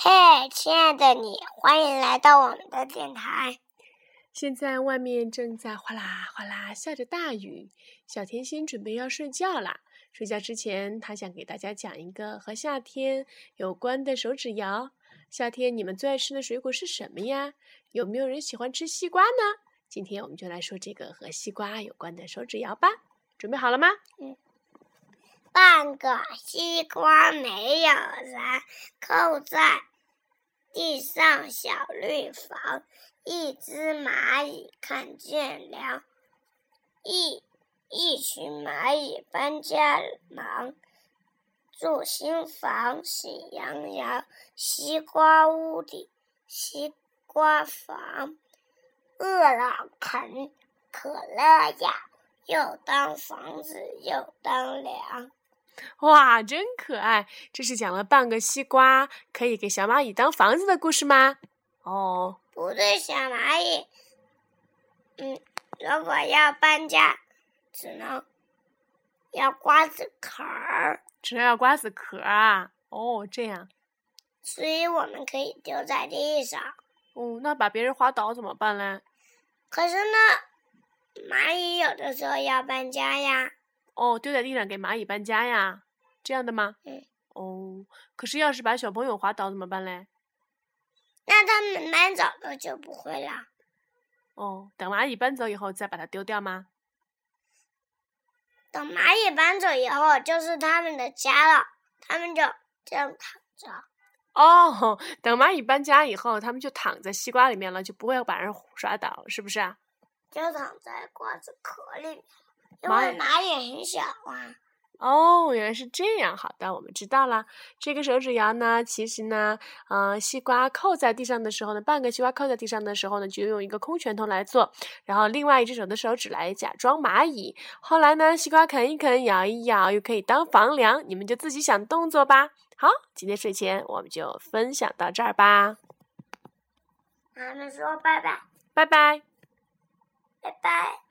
嘿，亲爱的你，欢迎来到我们的电台。现在外面正在哗啦哗啦下着大雨，小甜心准备要睡觉啦。睡觉之前，他想给大家讲一个和夏天有关的手指谣。夏天你们最爱吃的水果是什么呀？有没有人喜欢吃西瓜呢？今天我们就来说这个和西瓜有关的手指谣吧。准备好了吗？嗯。半个西瓜没有人，扣在地上小绿房。一只蚂蚁看见了，一一群蚂蚁搬家忙，住新房喜洋洋。西瓜屋里西瓜房，饿了啃，渴了咬，又当房子又当粮。哇，真可爱！这是讲了半个西瓜可以给小蚂蚁当房子的故事吗？哦，不对，小蚂蚁，嗯，如果要搬家，只能要瓜子壳儿，只要瓜子壳啊。哦，这样，所以我们可以丢在地上。哦，那把别人滑倒怎么办呢？可是呢，蚂蚁有的时候要搬家呀。哦，丢在地上给蚂蚁搬家呀，这样的吗？嗯。哦，可是要是把小朋友滑倒怎么办嘞？那他们搬走了就不会了。哦，等蚂蚁搬走以后再把它丢掉吗？等蚂蚁搬走以后就是他们的家了，他们就这样躺着。哦，等蚂蚁搬家以后，他们就躺在西瓜里面了，就不会把人摔倒，是不是啊？就躺在瓜子壳里面。因为蚂蚁很小啊。哦，原来是这样。好的，我们知道了。这个手指谣呢，其实呢，嗯，西瓜扣在地上的时候呢，半个西瓜扣在地上的时候呢，就用一个空拳头来做，然后另外一只手的手指来假装蚂蚁。后来呢，西瓜啃一啃，咬一咬，又可以当房梁。你们就自己想动作吧。好，今天睡前我们就分享到这儿吧。妈妈说拜拜。拜拜。拜拜。